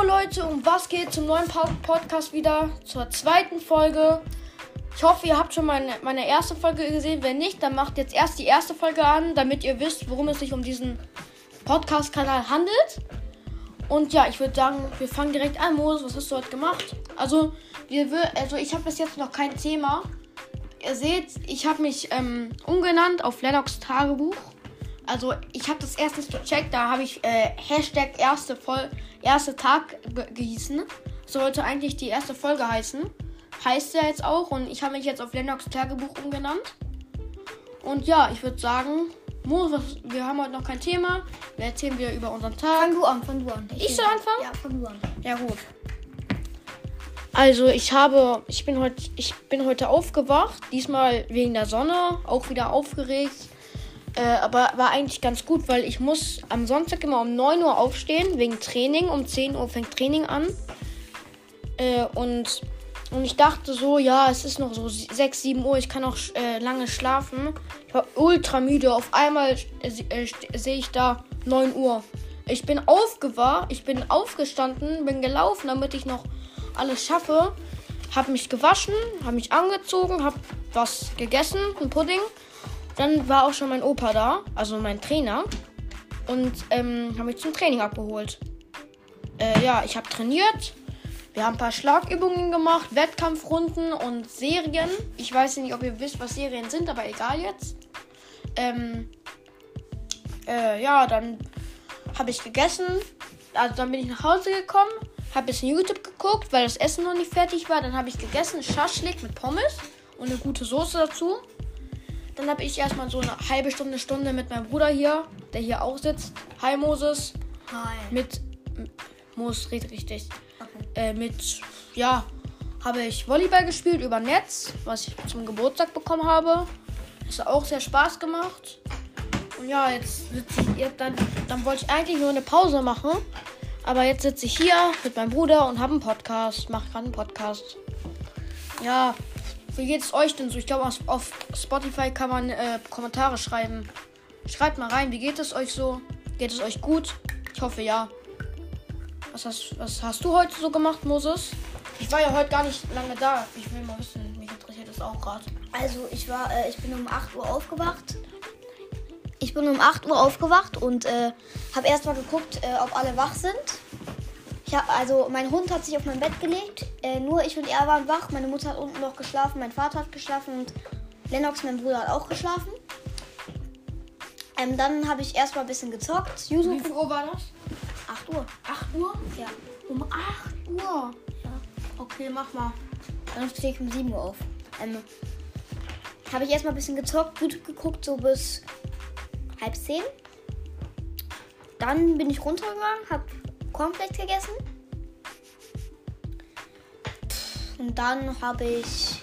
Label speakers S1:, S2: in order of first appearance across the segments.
S1: Leute, um was geht zum neuen Podcast wieder? Zur zweiten Folge. Ich hoffe, ihr habt schon meine, meine erste Folge gesehen. Wenn nicht, dann macht jetzt erst die erste Folge an, damit ihr wisst, worum es sich um diesen Podcast-Kanal handelt. Und ja, ich würde sagen, wir fangen direkt an. Moses, was hast du heute gemacht? Also, wir, also ich habe bis jetzt noch kein Thema. Ihr seht, ich habe mich ähm, umgenannt auf Lennox Tagebuch. Also ich habe das erstens gecheckt, da habe ich äh, Hashtag erste, Vol erste Tag gehießen. Sollte eigentlich die erste Folge heißen. Heißt ja jetzt auch und ich habe mich jetzt auf Lennox Tagebuch umgenannt. Und ja, ich würde sagen, Mo, wir haben heute noch kein Thema. Wir erzählen wieder über unseren Tag.
S2: Fang du an, fang du an.
S1: Ich, ich soll anfangen?
S2: Ja, fang du an.
S1: Ja, gut. Also ich habe, ich bin heute, ich bin heute aufgewacht. Diesmal wegen der Sonne, auch wieder aufgeregt. Äh, aber war eigentlich ganz gut, weil ich muss am Sonntag immer um 9 Uhr aufstehen, wegen Training. Um 10 Uhr fängt Training an. Äh, und, und ich dachte so, ja, es ist noch so 6, 7 Uhr, ich kann noch äh, lange schlafen. Ich war ultra müde. Auf einmal äh, sehe ich da 9 Uhr. Ich bin aufgewacht, ich bin aufgestanden, bin gelaufen, damit ich noch alles schaffe. Hab mich gewaschen, hab mich angezogen, hab was gegessen, ein Pudding. Dann war auch schon mein Opa da, also mein Trainer. Und ähm, habe mich zum Training abgeholt. Äh, ja, ich habe trainiert. Wir haben ein paar Schlagübungen gemacht, Wettkampfrunden und Serien. Ich weiß nicht, ob ihr wisst, was Serien sind, aber egal jetzt. Ähm, äh, ja, dann habe ich gegessen. Also dann bin ich nach Hause gekommen, habe ein bisschen YouTube geguckt, weil das Essen noch nicht fertig war. Dann habe ich gegessen, Schaschlik mit Pommes und eine gute Soße dazu. Dann habe ich erstmal so eine halbe Stunde, Stunde mit meinem Bruder hier, der hier auch sitzt. Hi Moses.
S2: Hi.
S1: Mit Moses redet richtig. Okay. Äh, mit, ja, habe ich Volleyball gespielt über Netz, was ich zum Geburtstag bekommen habe. Hat auch sehr Spaß gemacht. Und ja, jetzt sitze ich, dann, dann wollte ich eigentlich nur eine Pause machen. Aber jetzt sitze ich hier mit meinem Bruder und habe einen Podcast. Mache gerade einen Podcast. Ja, wie geht es euch denn so? Ich glaube, auf Spotify kann man äh, Kommentare schreiben. Schreibt mal rein, wie geht es euch so? Geht es euch gut? Ich hoffe ja. Was hast, was hast du heute so gemacht, Moses? Ich war ja heute gar nicht lange da. Ich will mal wissen, mich interessiert das auch gerade.
S2: Also ich war, äh, ich bin um 8 Uhr aufgewacht. Ich bin um 8 Uhr aufgewacht und äh, habe erstmal geguckt, äh, ob alle wach sind. Ich habe also, mein Hund hat sich auf mein Bett gelegt. Äh, nur ich und er waren wach. Meine Mutter hat unten noch geschlafen, mein Vater hat geschlafen und Lennox, mein Bruder, hat auch geschlafen. Ähm, dann habe ich erstmal ein bisschen gezockt.
S1: Yuzu Wie viel Uhr war das?
S2: 8 Uhr.
S1: 8 Uhr?
S2: Ja.
S1: Um 8 Uhr?
S2: Ja.
S1: Okay, mach mal.
S2: Dann stehe ich um 7 Uhr auf. Ähm, habe ich erstmal ein bisschen gezockt, YouTube geguckt, so bis halb 10. Dann bin ich runtergegangen, habe Cornflakes gegessen. Und dann habe ich.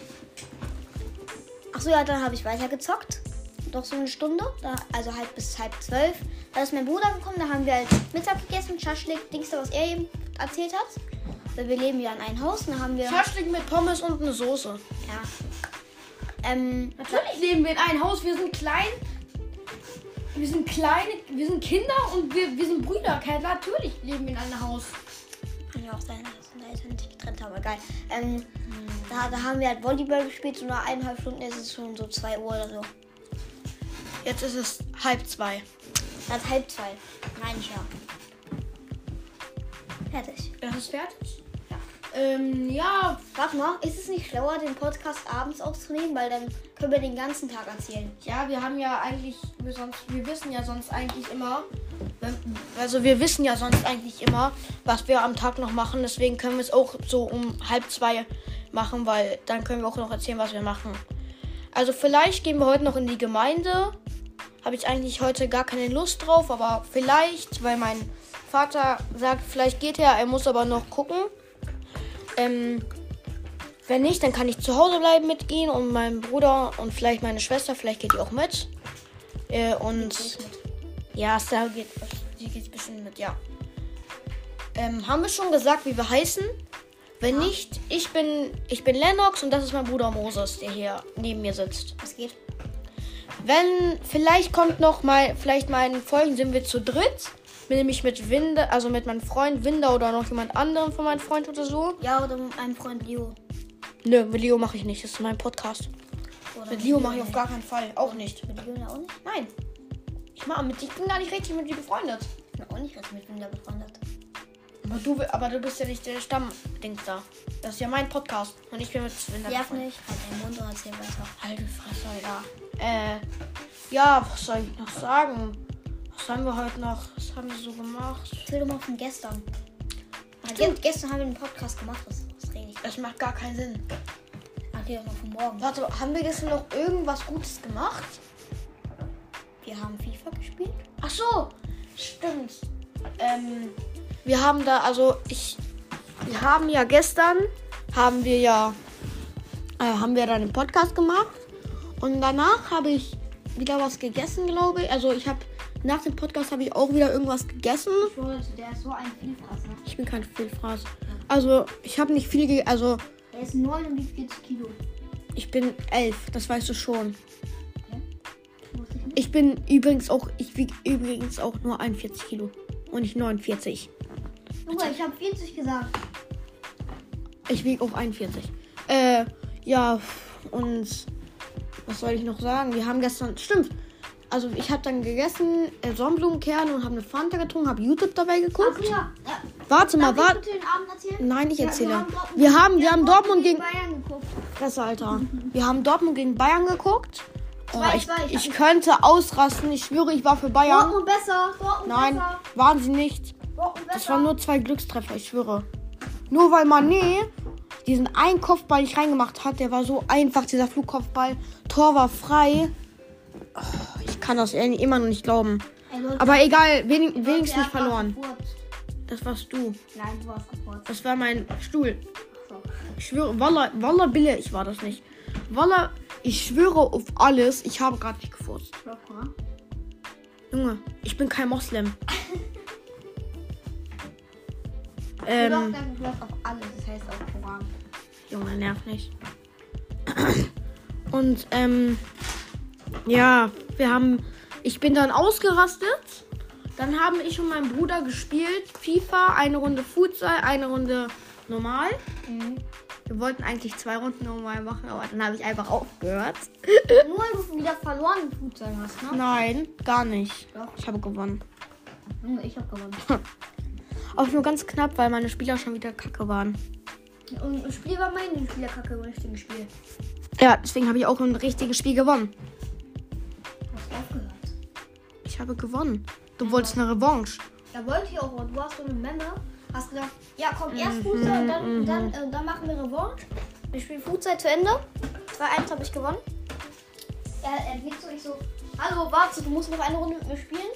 S2: Achso, ja, dann habe ich weiter gezockt. Doch so eine Stunde. Da, also halb bis halb zwölf. Da ist mein Bruder gekommen. Da haben wir halt Mittag gegessen. Schaschlik, Dings, was er eben erzählt hat. Weil wir leben ja in einem Haus. Da haben wir.
S1: Schaschlik mit Pommes und eine Soße.
S2: Ja. Ähm,
S1: Natürlich leben wir in einem Haus. Wir sind klein wir sind kleine, wir sind Kinder und wir, wir sind Brüder. Natürlich leben wir in einem Haus.
S2: Kann ja auch sein, dass unsere Eltern sich getrennt haben, egal. Ähm, hm. da, da haben wir halt Volleyball gespielt, so nach eineinhalb Stunden ist es schon so zwei Uhr oder so.
S1: Jetzt ist es halb zwei.
S2: Das halb zwei. Nein, ich ja. Fertig.
S1: Das ist fertig? Ähm, ja.
S2: Warte mal, ist es nicht schlauer, den Podcast abends aufzunehmen, weil dann können wir den ganzen Tag erzählen?
S1: Ja, wir haben ja eigentlich, wir, sonst, wir wissen ja sonst eigentlich immer, also wir wissen ja sonst eigentlich immer, was wir am Tag noch machen. Deswegen können wir es auch so um halb zwei machen, weil dann können wir auch noch erzählen, was wir machen. Also vielleicht gehen wir heute noch in die Gemeinde. Habe ich eigentlich heute gar keine Lust drauf, aber vielleicht, weil mein Vater sagt, vielleicht geht er, er muss aber noch gucken. Ähm, wenn nicht, dann kann ich zu Hause bleiben mit ihm und meinem Bruder und vielleicht meine Schwester. Vielleicht geht die auch mit. Äh, und ja, Star geht, sie geht bestimmt mit, ja. Ähm, haben wir schon gesagt, wie wir heißen? Wenn ja. nicht, ich bin, ich bin Lennox und das ist mein Bruder Moses, der hier neben mir sitzt.
S2: Was geht?
S1: Wenn, vielleicht kommt noch mal, vielleicht mal in Folgen sind wir zu dritt. Nämlich mit Winde, also mit meinem Freund Winder oder noch jemand anderem von meinem Freund oder so.
S2: Ja, oder mit meinem Freund Leo.
S1: Nö, mit Leo mache ich nicht. Das ist mein Podcast.
S2: Oder
S1: Mit Leo mache ich auf gar keinen Fall. Auch nicht.
S2: Mit Leo auch nicht?
S1: Nein. Ich mach mit, ich bin gar nicht richtig mit dir befreundet.
S2: Ich bin auch nicht richtig mit Winder befreundet.
S1: Aber du, aber du bist ja nicht der Stammdings da. Das ist ja mein Podcast. Und ich bin mit Winder befreundet.
S2: nicht. Halt deinen Mund und erzähl weiter.
S1: Alte Fresse, Alter. Äh, ja, was soll ich noch sagen? Was haben wir heute noch? Was haben wir so gemacht?
S2: Erzähl doch mal von gestern. Ge- gestern haben wir einen Podcast gemacht. Rede ich?
S1: Das macht gar keinen Sinn.
S2: Doch mal von morgen.
S1: Warte, haben wir gestern noch irgendwas Gutes gemacht?
S2: Wir haben FIFA gespielt.
S1: Ach so, stimmt. Ähm, wir haben da, also ich, wir haben ja gestern, haben wir ja, äh, haben wir dann einen Podcast gemacht und danach habe ich wieder was gegessen, glaube ich. Also ich habe nach dem Podcast habe ich auch wieder irgendwas gegessen.
S2: Der ist so ein Vielfresser.
S1: Ich bin kein Vielfraß. Also ich habe nicht viel, ge also
S2: Er ist 9 und wiegt 40 Kilo.
S1: ich bin elf, das weißt du schon.
S2: Ich nicht.
S1: Ich bin übrigens auch, ich wiege übrigens auch nur 41 Kilo und nicht 49.
S2: Junge, ich habe 40 gesagt.
S1: Ich wiege auch 41. Äh, ja, und was soll ich noch sagen? Wir haben gestern, stimmt. Also ich habe dann gegessen äh, Sonnenblumenkerne und habe eine Fanta getrunken, habe YouTube dabei geguckt.
S2: Ach ja. ja.
S1: Warte mal,
S2: Darf
S1: warte. Nein, ich
S2: Ja,
S1: erzähle.
S2: Dortmund-
S1: Wir haben, wir haben Dortmund gegen
S2: Bayern geguckt.
S1: Fresse, Alter. Wir haben Dortmund gegen Bayern geguckt. Oh, ich,
S2: ich
S1: könnte ausrasten. Ich schwöre, ich war für Bayern.
S2: Dortmund besser. Dortmund
S1: Nein,
S2: besser.
S1: waren sie nicht. Das waren nur zwei Glückstreffer, ich schwöre. Nur weil Mané diesen einen Kopfball nicht reingemacht hat, der war so einfach, dieser Flugkopfball. Tor war frei. Oh, kann das immer noch nicht glauben. Aber egal, wenig, wenigstens nicht verloren. Das warst du.
S2: Nein, du warst gefurzt.
S1: Das war mein Stuhl. Ich schwöre, Walla, Walla Bille, ich war das nicht. Walla, ich schwöre auf alles, ich habe gerade nicht gefurzt. Junge, ich bin kein Moslem.
S2: Du
S1: ähm,
S2: dann Glück auf alles. Das heißt auch Koran.
S1: Junge, nerv nicht. Und ähm, ja, wir haben, ich bin dann ausgerastet. Dann haben ich und mein Bruder gespielt FIFA, eine Runde Futsal, eine Runde normal. Wir wollten eigentlich zwei Runden normal machen, aber dann habe ich einfach aufgehört.
S2: Nur weil du wieder verloren im Futsal hast, ne?
S1: Nein, gar nicht.
S2: Doch.
S1: Ich habe gewonnen.
S2: Ich hab gewonnen.
S1: Auch nur ganz knapp, weil meine Spieler schon wieder kacke waren.
S2: Und das Spiel war mein Spielerkacke im richtigen Spiel.
S1: Ja, deswegen habe ich auch ein richtiges Spiel gewonnen. Ich habe gewonnen. Du wolltest eine Revanche.
S2: Da wollte ich auch, du hast so eine Memme. Hast gesagt, ja komm, erst Futsal und dann, und dann, äh, dann machen wir Revanche. Wir spielen Futsal zu Ende. 2-1 habe ich gewonnen. Er, er geht so, ich so, hallo, warte, du musst noch eine Runde mit mir spielen.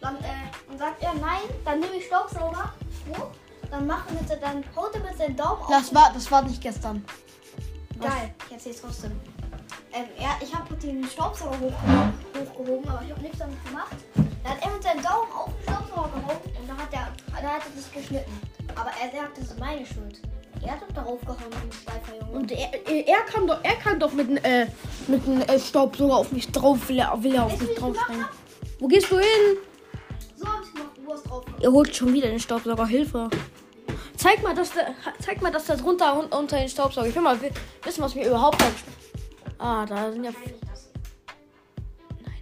S2: Dann, äh, und sagt er, nein, dann nehme ich Staubsauger. hoch. Dann macht er mit, se- dann haut er mit seinem Daumen auf.
S1: Das war, das war nicht gestern.
S2: Geil, ich erzähl's trotzdem. Ähm, ja, ich habe den Staubsauger hochgehoben, hochgehoben aber ich habe nichts damit gemacht. Da hat er mit seinem Daumen auf den Staubsauger gehauen und da hat er, da hat er sich geschnitten. Aber er sagt, das ist meine Schuld. Er hat doch darauf gehauen, den Schleifer Junge.
S1: Und er, er, er kam doch, er kam doch mit, dem, äh, mit dem äh, Staubsauger auf mich drauf, will er, will er auf mich
S2: hab?
S1: Wo gehst du hin?
S2: So hab ich gemacht, du hast drauf.
S1: Er holt schon wieder den Staubsauger. Hilfe. Zeig mal, dass der, zeig mal, dass der drunter un- unter den Staubsauger. Ich will mal wi- wissen, was mir überhaupt da Ah, da sind ja.
S2: Das. Nein.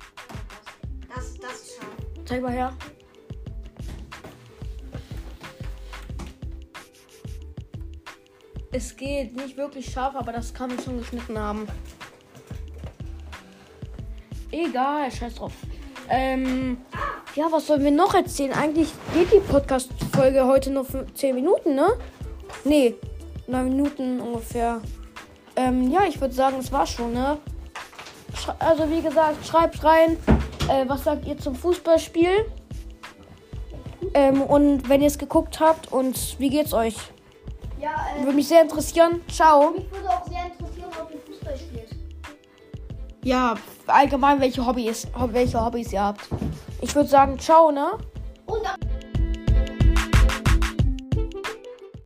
S2: Das, das ist scharf.
S1: Zeig mal her. Es geht nicht wirklich scharf, aber das kann man schon geschnitten haben. Egal, scheiß drauf. Ähm, ja, was sollen wir noch erzählen? Eigentlich geht die Podcast-Folge heute nur für 10 Minuten, ne? Nee, 9 Minuten ungefähr. Ähm, ja, ich würde sagen, es war schon, ne? Also, wie gesagt, schreibt rein, äh, was sagt ihr zum Fußballspiel? Ähm, und wenn ihr es geguckt habt und wie geht's euch?
S2: Ja, äh,
S1: Würde mich sehr interessieren. Ciao.
S2: mich würde auch sehr interessieren, ob ihr Fußball spielt.
S1: Ja, allgemein welche Hobbys, welche Hobbys ihr habt. Ich würde sagen, ciao, ne?